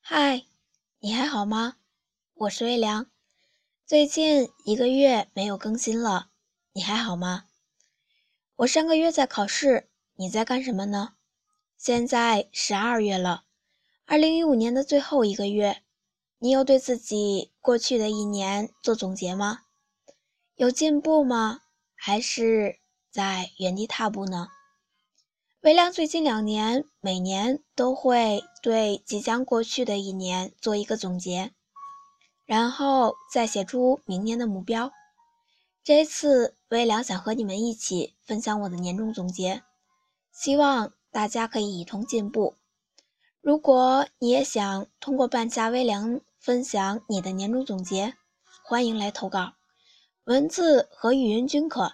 嗨，你还好吗？我是微凉。最近一个月没有更新了，你还好吗？我上个月在考试，你在干什么呢？现在十二月了，二零一五年的最后一个月，你有对自己过去的一年做总结吗？有进步吗？还是在原地踏步呢？微凉最近两年每年都会对即将过去的一年做一个总结，然后再写出明年的目标。这次微凉想和你们一起分享我的年终总结，希望大家可以一同进步。如果你也想通过半夏微凉分享你的年终总结，欢迎来投稿，文字和语音均可。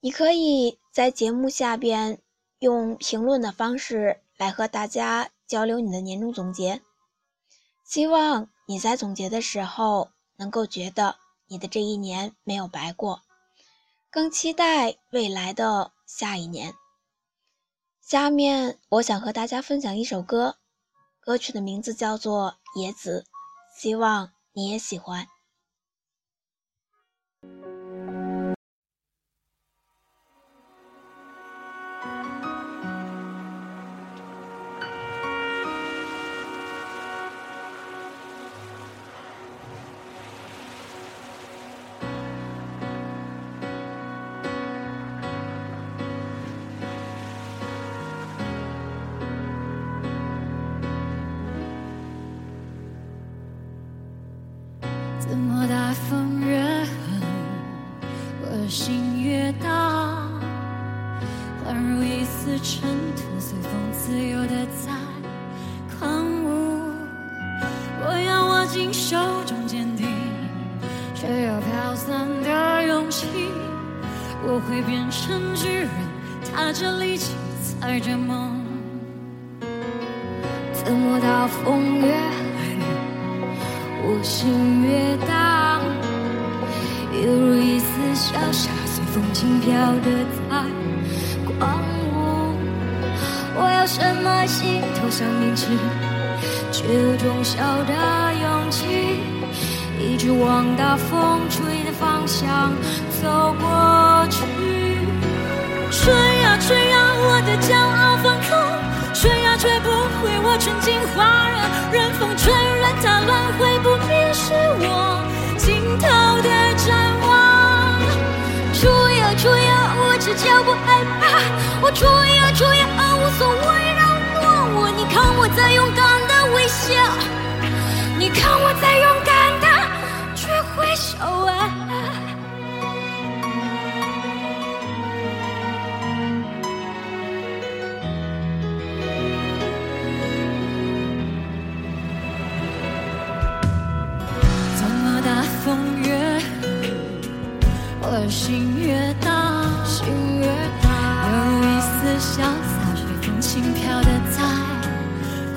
你可以在节目下边。用评论的方式来和大家交流你的年终总结，希望你在总结的时候能够觉得你的这一年没有白过，更期待未来的下一年。下面我想和大家分享一首歌，歌曲的名字叫做《野子》，希望你也喜欢。怎么大风越狠，我的心越大？宛如一丝尘土，随风自由的在狂舞。我要握紧手中坚定，却又飘散的勇气。我会变成巨人，踏着力气，踩着梦。怎么大风越？我心越大，犹如一丝小沙，随风轻飘的在狂舞。我要什么心头上凝脂，却有种小的勇气，一直往大风吹的方向走过去。吹呀吹呀，我的脚不害怕，我吹呀吹呀，无所谓让落我。你看我在勇敢的微笑，你看我在勇敢的去挥手啊。怎么大风越我心越大心越大。潇洒，随风轻飘的在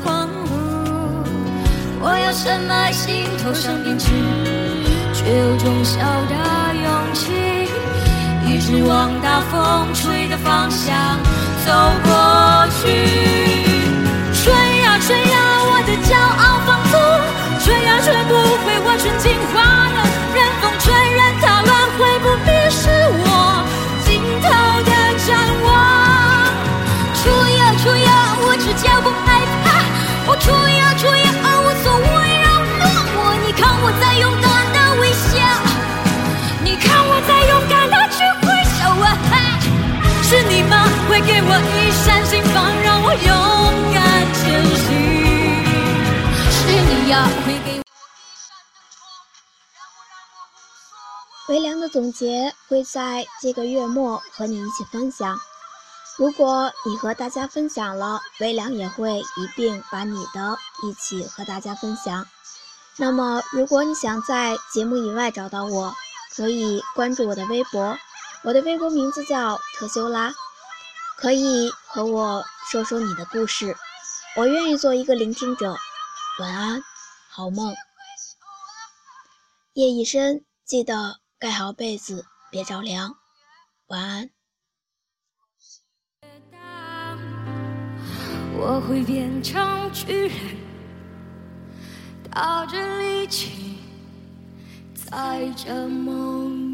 狂舞。我要什么心头上编织，却有种小的勇气，一直往大风吹的方向走过去。微凉的总结会在这个月末和你一起分享。如果你和大家分享了，微凉也会一并把你的一起和大家分享。那么，如果你想在节目以外找到我，可以关注我的微博，我的微博名字叫特修拉，可以和我说说你的故事，我愿意做一个聆听者。晚安，好梦。夜已深，记得盖好被子，别着凉。晚安。我会变成巨人，带着力气，载着梦。